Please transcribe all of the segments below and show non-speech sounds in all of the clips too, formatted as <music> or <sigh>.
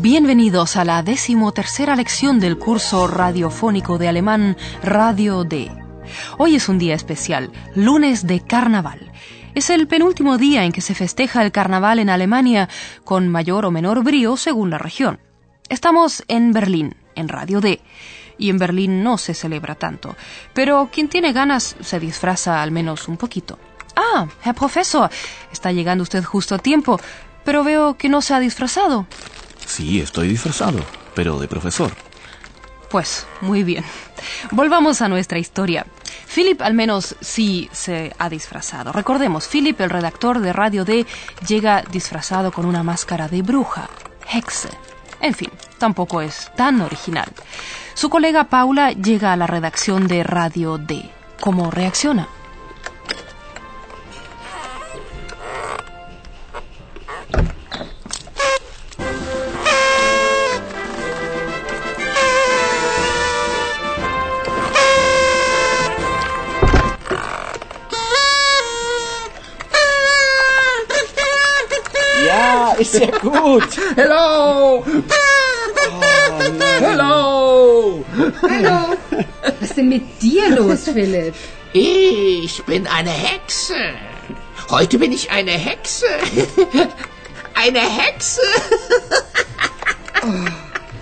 Bienvenidos a la decimotercera lección del curso radiofónico de alemán Radio D. Hoy es un día especial, lunes de carnaval. Es el penúltimo día en que se festeja el carnaval en Alemania, con mayor o menor brío según la región. Estamos en Berlín, en Radio D, y en Berlín no se celebra tanto, pero quien tiene ganas se disfraza al menos un poquito. Ah, Herr Profesor, está llegando usted justo a tiempo, pero veo que no se ha disfrazado. Sí, estoy disfrazado, pero de profesor. Pues, muy bien. Volvamos a nuestra historia. Philip al menos sí se ha disfrazado. Recordemos, Philip, el redactor de Radio D, llega disfrazado con una máscara de bruja, Hexe. En fin, tampoco es tan original. Su colega Paula llega a la redacción de Radio D. ¿Cómo reacciona? Ist ja gut. Hello! Hello! Hallo. Was ist denn mit dir los, Philipp? Ich bin eine Hexe. Heute bin ich eine Hexe. Eine Hexe.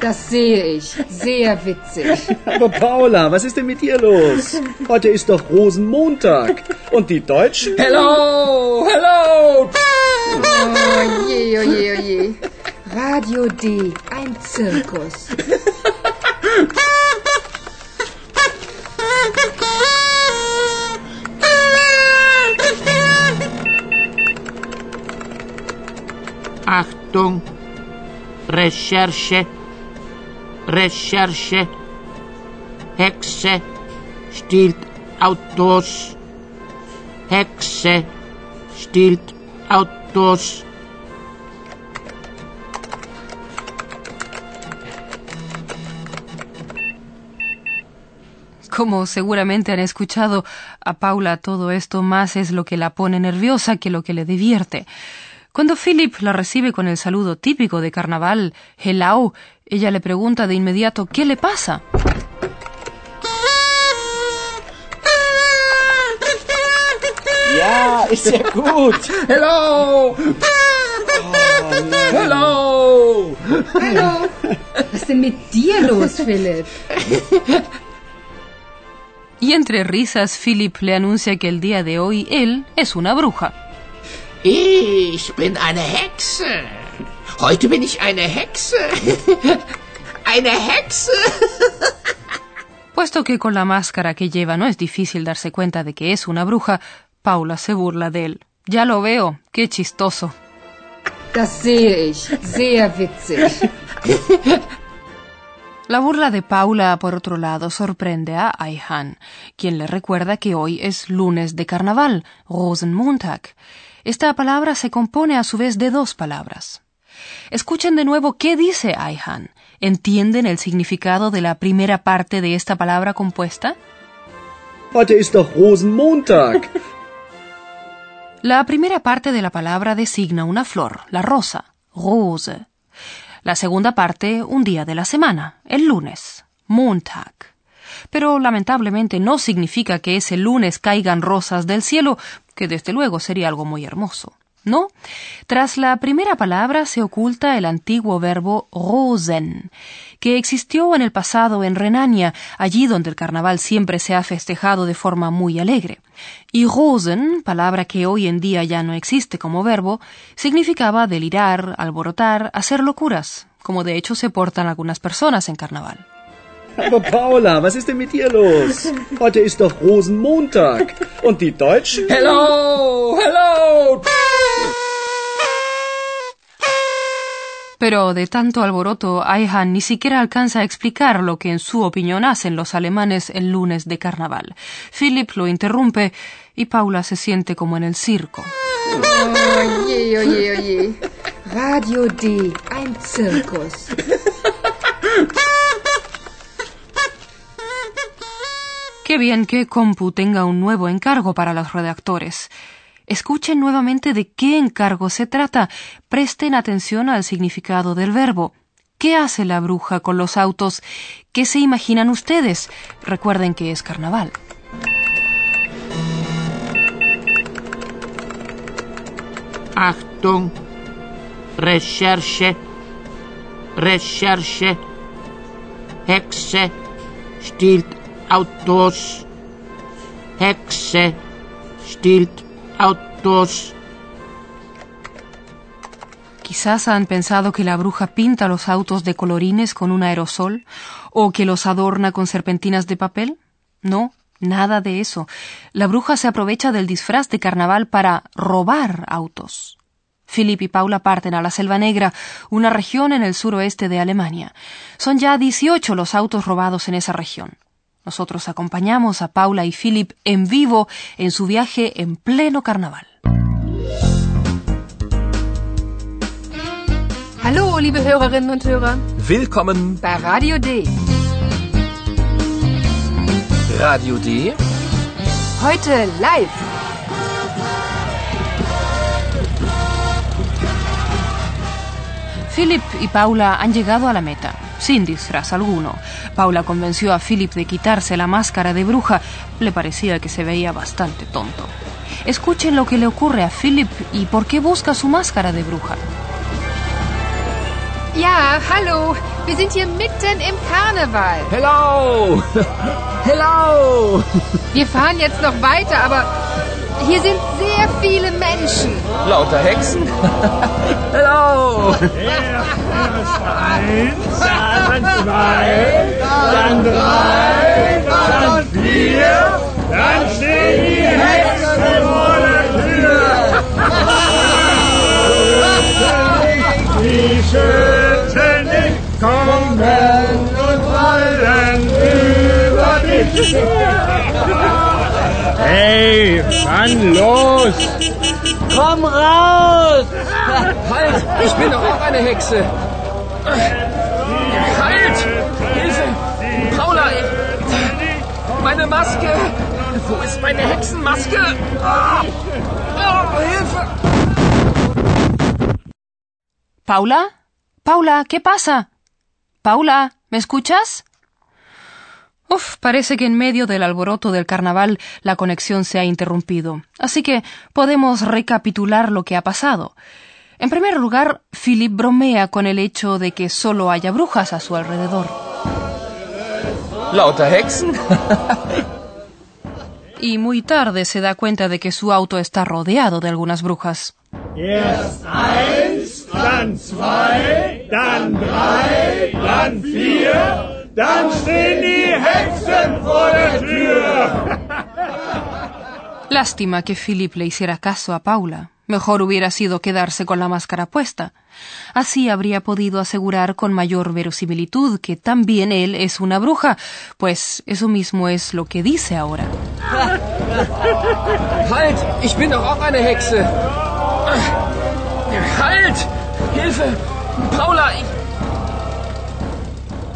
Das sehe ich. Sehr witzig. Aber Paula, was ist denn mit dir los? Heute ist doch Rosenmontag. Und die Deutschen? Hello! Hello! Oh je, oh je, oh je. Radio D, ein Zirkus. Achtung, Recherche, Recherche, Hexe stiehlt Autos, Hexe stiehlt Autos. Como seguramente han escuchado a Paula, todo esto más es lo que la pone nerviosa que lo que le divierte. Cuando Philip la recibe con el saludo típico de carnaval, hello, ella le pregunta de inmediato ¿qué le pasa? Ja, ist ja gut. Hello! Hello! Hallo. Was ist denn mit dir los, Philipp? Y entre risas, Philip le anuncia que el día de hoy él es una bruja. Ich bin eine Hexe. Heute bin ich eine Hexe. Eine Hexe. Puesto que con la máscara que lleva no es difícil darse cuenta de que es una bruja, Paula se burla de él. Ya lo veo, qué chistoso. Das sehe ich. Sehr witzig. La burla de Paula, por otro lado, sorprende a Aihan, quien le recuerda que hoy es lunes de carnaval, Rosenmontag. Esta palabra se compone a su vez de dos palabras. Escuchen de nuevo qué dice Aihan. ¿Entienden el significado de la primera parte de esta palabra compuesta? Heute ist doch Rosenmontag. La primera parte de la palabra designa una flor, la rosa, rose. La segunda parte, un día de la semana, el lunes, Montag. Pero lamentablemente no significa que ese lunes caigan rosas del cielo, que desde luego sería algo muy hermoso. No, tras la primera palabra se oculta el antiguo verbo rosen, que existió en el pasado en Renania, allí donde el carnaval siempre se ha festejado de forma muy alegre. Y rosen, palabra que hoy en día ya no existe como verbo, significaba delirar, alborotar, hacer locuras, como de hecho se portan algunas personas en carnaval. Aber Paula, was ist denn mit dir los? Heute ist doch Rosenmontag. Und die Deutschen? Hello! Hello! Pero de tanto alboroto, Ayhan ni siquiera alcanza a explicar lo que en su opinión hacen los alemanes el lunes de carnaval. Philip lo interrumpe y Paula se siente como en el circo. Oye, oye, oye. Radio D, ein Zirkus. Qué bien que Compu tenga un nuevo encargo para los redactores. Escuchen nuevamente de qué encargo se trata. Presten atención al significado del verbo. ¿Qué hace la bruja con los autos? ¿Qué se imaginan ustedes? Recuerden que es carnaval. Achtung, Recherche, Recherche, Hexe stiehlt Autos, Hexe stiehlt Autos. Quizás han pensado que la bruja pinta los autos de colorines con un aerosol o que los adorna con serpentinas de papel. No, nada de eso. La bruja se aprovecha del disfraz de carnaval para robar autos. Philip y Paula parten a la Selva Negra, una región en el suroeste de Alemania. Son ya 18 los autos robados en esa región. Nosotros acompañamos a Paula y Philip en vivo en su viaje en pleno carnaval. Hallo, liebe Hörerinnen und Hörer. Willkommen bei Radio D. Radio D. Heute live. Philip y Paula han llegado a la meta, sin disfraz alguno. Paula convenció a Philip de quitarse la máscara de bruja. Le parecía que se veía bastante tonto. Escuchen lo que le ocurre a Philip y por qué busca su máscara de bruja. Ja, hallo. Wir sind hier mitten im Karneval. Hello! <laughs> Hello! Wir fahren jetzt noch weiter, aber hier sind sehr viele Menschen. Lauter Hexen? Hello! Eins, dann zwei, dann drei, dann vier, dann stehen die Hexen vor der Tür. Die Schützen nicht kommen und fallen über dich. Hey, Mann, los! Komm raus! Halt! Ich bin doch auch eine Hexe! Halt! Hilfe! Paula! Meine Maske! Wo ist meine Hexenmaske? Oh, Hilfe! Paula? Paula, ¿qué pasa? Paula, ¿me escuchas? Uf, parece que en medio del alboroto del carnaval la conexión se ha interrumpido. Así que podemos recapitular lo que ha pasado. En primer lugar, Philip bromea con el hecho de que solo haya brujas a su alrededor. Lauter <laughs> Hexen? y muy tarde se da cuenta de que su auto está rodeado de algunas brujas. Erst eins, dann zwei, dann drei, dann vier, dann stehen die Hexen vor der Tür. Lástima que Philip le hiciera caso a Paula. Mejor hubiera sido quedarse con la máscara puesta. Así habría podido asegurar con mayor verosimilitud que también él es una bruja, pues eso mismo es lo que dice ahora. Halt! Ich bin doch auch eine Hexe! Halt! Hilfe! Paula! Ich...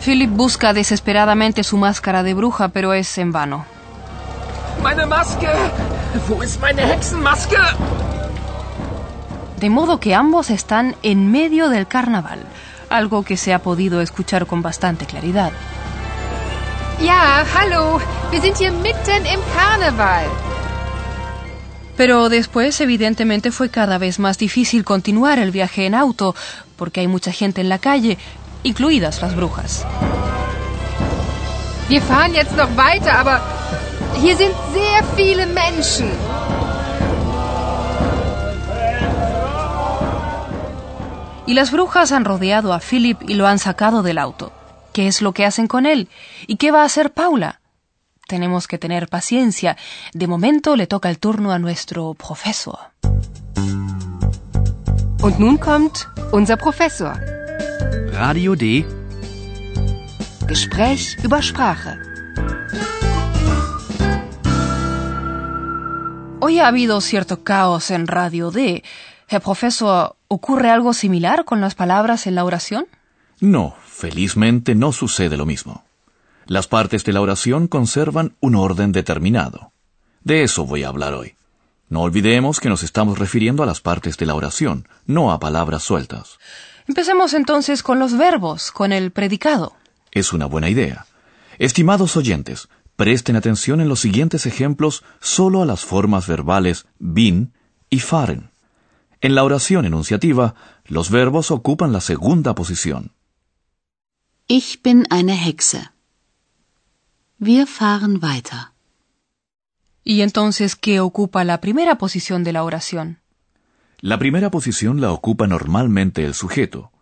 Philip busca desesperadamente su máscara de bruja, pero es en vano. Meine Maske! Wo ist meine Hexenmaske? De modo que ambos están en medio del carnaval, algo que se ha podido escuchar con bastante claridad. Ja, hallo. Wir sind hier mitten im Karneval. Pero después, evidentemente, fue cada vez más difícil continuar el viaje en auto, porque hay mucha gente en la calle, incluidas las brujas. Wir fahren jetzt noch weiter, aber hier sind sehr viele Menschen. Y las brujas han rodeado a Philip y lo han sacado del auto. ¿Qué es lo que hacen con él? ¿Y qué va a hacer Paula? Tenemos que tener paciencia. De momento le toca el turno a nuestro profesor. Und nun kommt unser Professor. Radio D. Gespräch über Sprache. Hoy ha habido cierto caos en Radio D. Herr Profesor, ¿ocurre algo similar con las palabras en la oración? No, felizmente no sucede lo mismo. Las partes de la oración conservan un orden determinado. De eso voy a hablar hoy. No olvidemos que nos estamos refiriendo a las partes de la oración, no a palabras sueltas. Empecemos entonces con los verbos, con el predicado. Es una buena idea. Estimados oyentes, presten atención en los siguientes ejemplos solo a las formas verbales bin y fahren. En la oración enunciativa, los verbos ocupan la segunda posición. Ich bin eine Hexe. Wir fahren weiter. ¿Y entonces qué ocupa la primera posición de la oración? La primera posición la ocupa normalmente el sujeto,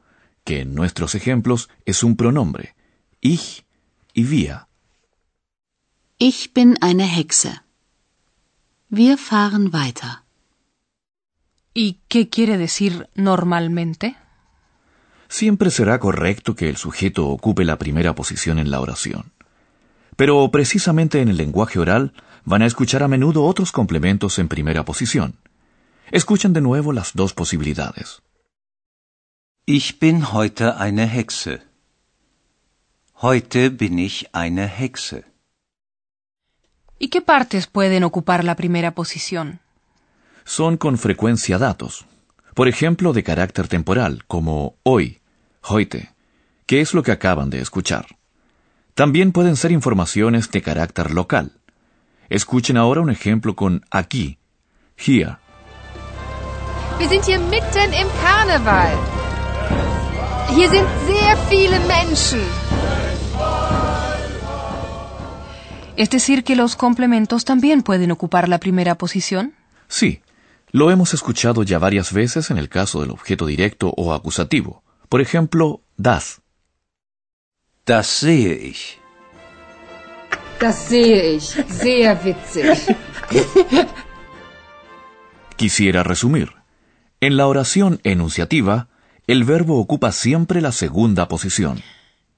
que en nuestros ejemplos es un pronombre, ich y wir. Ich bin eine Hexe. Wir fahren weiter. ¿Y qué quiere decir normalmente? Siempre será correcto que el sujeto ocupe la primera posición en la oración. Pero precisamente en el lenguaje oral van a escuchar a menudo otros complementos en primera posición. Escuchen de nuevo las dos posibilidades. Ich bin heute eine Hexe. Heute bin ich eine Hexe. ¿Y qué partes pueden ocupar la primera posición? Son con frecuencia datos. Por ejemplo, de carácter temporal, como hoy, heute, que es lo que acaban de escuchar. También pueden ser informaciones de carácter local. Escuchen ahora un ejemplo con aquí, here. Wir sind hier mitten im Karneval. Hier sind sehr viele Menschen. Es decir, que los complementos también pueden ocupar la primera posición. Sí, lo hemos escuchado ya varias veces en el caso del objeto directo o acusativo. Por ejemplo, das. Das sehe ich. Das sehe ich. Sehr witzig. <laughs> Quisiera resumir. En la oración enunciativa, el verbo ocupa siempre la segunda posición.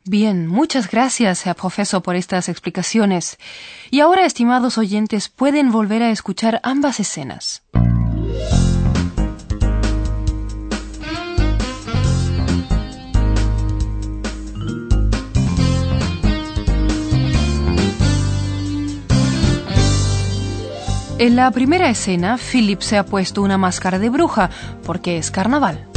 Bien, muchas gracias, Herr Profesor, por estas explicaciones. Y ahora, estimados oyentes, pueden volver a escuchar ambas escenas. En la primera escena, Philip se ha puesto una máscara de bruja porque es carnaval.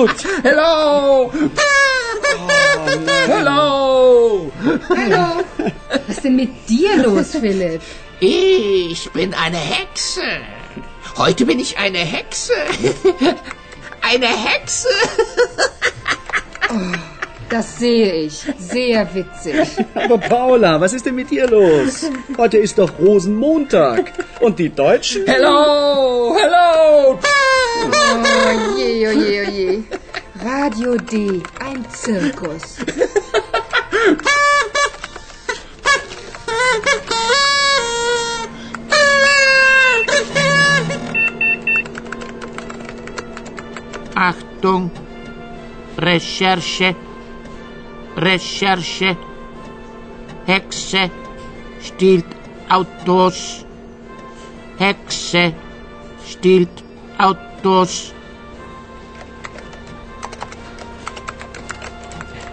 Gut. Hello! Hello! Hallo. Was ist denn mit dir los, Philipp? Ich bin eine Hexe. Heute bin ich eine Hexe. <laughs> Eine Hexe. Das sehe ich. Sehr witzig. <laughs> Aber Paula, was ist denn mit dir los? Heute ist doch Rosenmontag. Und die Deutschen? Hello! Hello! Oh je, oh je, oh je. Radio D, ein Zirkus. Achtung! Recherche! Recherche! Hexe stiehlt Autos! Hexe stiehlt Autos!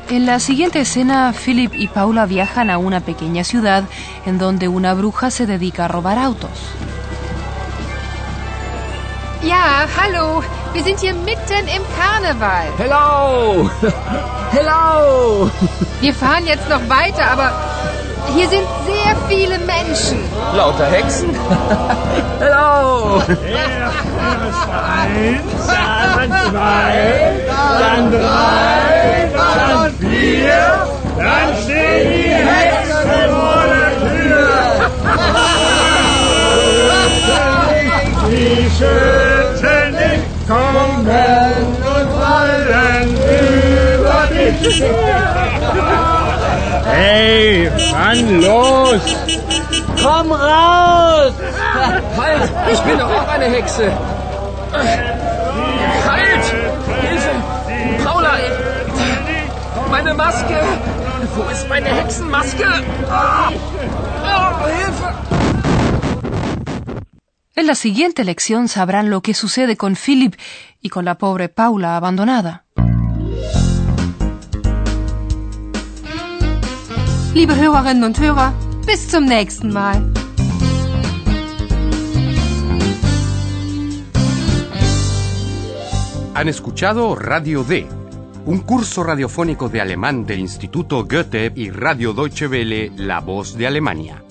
En la siguiente escena, Philip y Paula viajan a una pequeña ciudad en donde una bruja se dedica a robar autos. Ja, hallo. Wir sind hier mitten im Karneval. Hello! <laughs> Hello! Wir fahren jetzt noch weiter, aber hier sind sehr viele Menschen. Lauter Hexen? <laughs> Hello! Erst eins, dann zwei, dann drei, dann vier, dann stehen die Hexen vor der Tür. Die schönsten kommen und fallen über dich. Hey, Mann, los! Komm raus! Halt! Ich bin doch auch eine Hexe! Halt! Hilfe! Paula! Meine Maske! Wo ist meine Hexenmaske? Oh, Hilfe! En la siguiente lección sabrán lo que sucede con Philip y con la pobre Paula abandonada. Liebe Hörerinnen und Hörer, bis zum nächsten Mal. Han escuchado Radio D, un curso radiofónico de alemán del Instituto Goethe y Radio Deutsche Welle, La Voz de Alemania.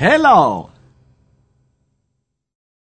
Hello!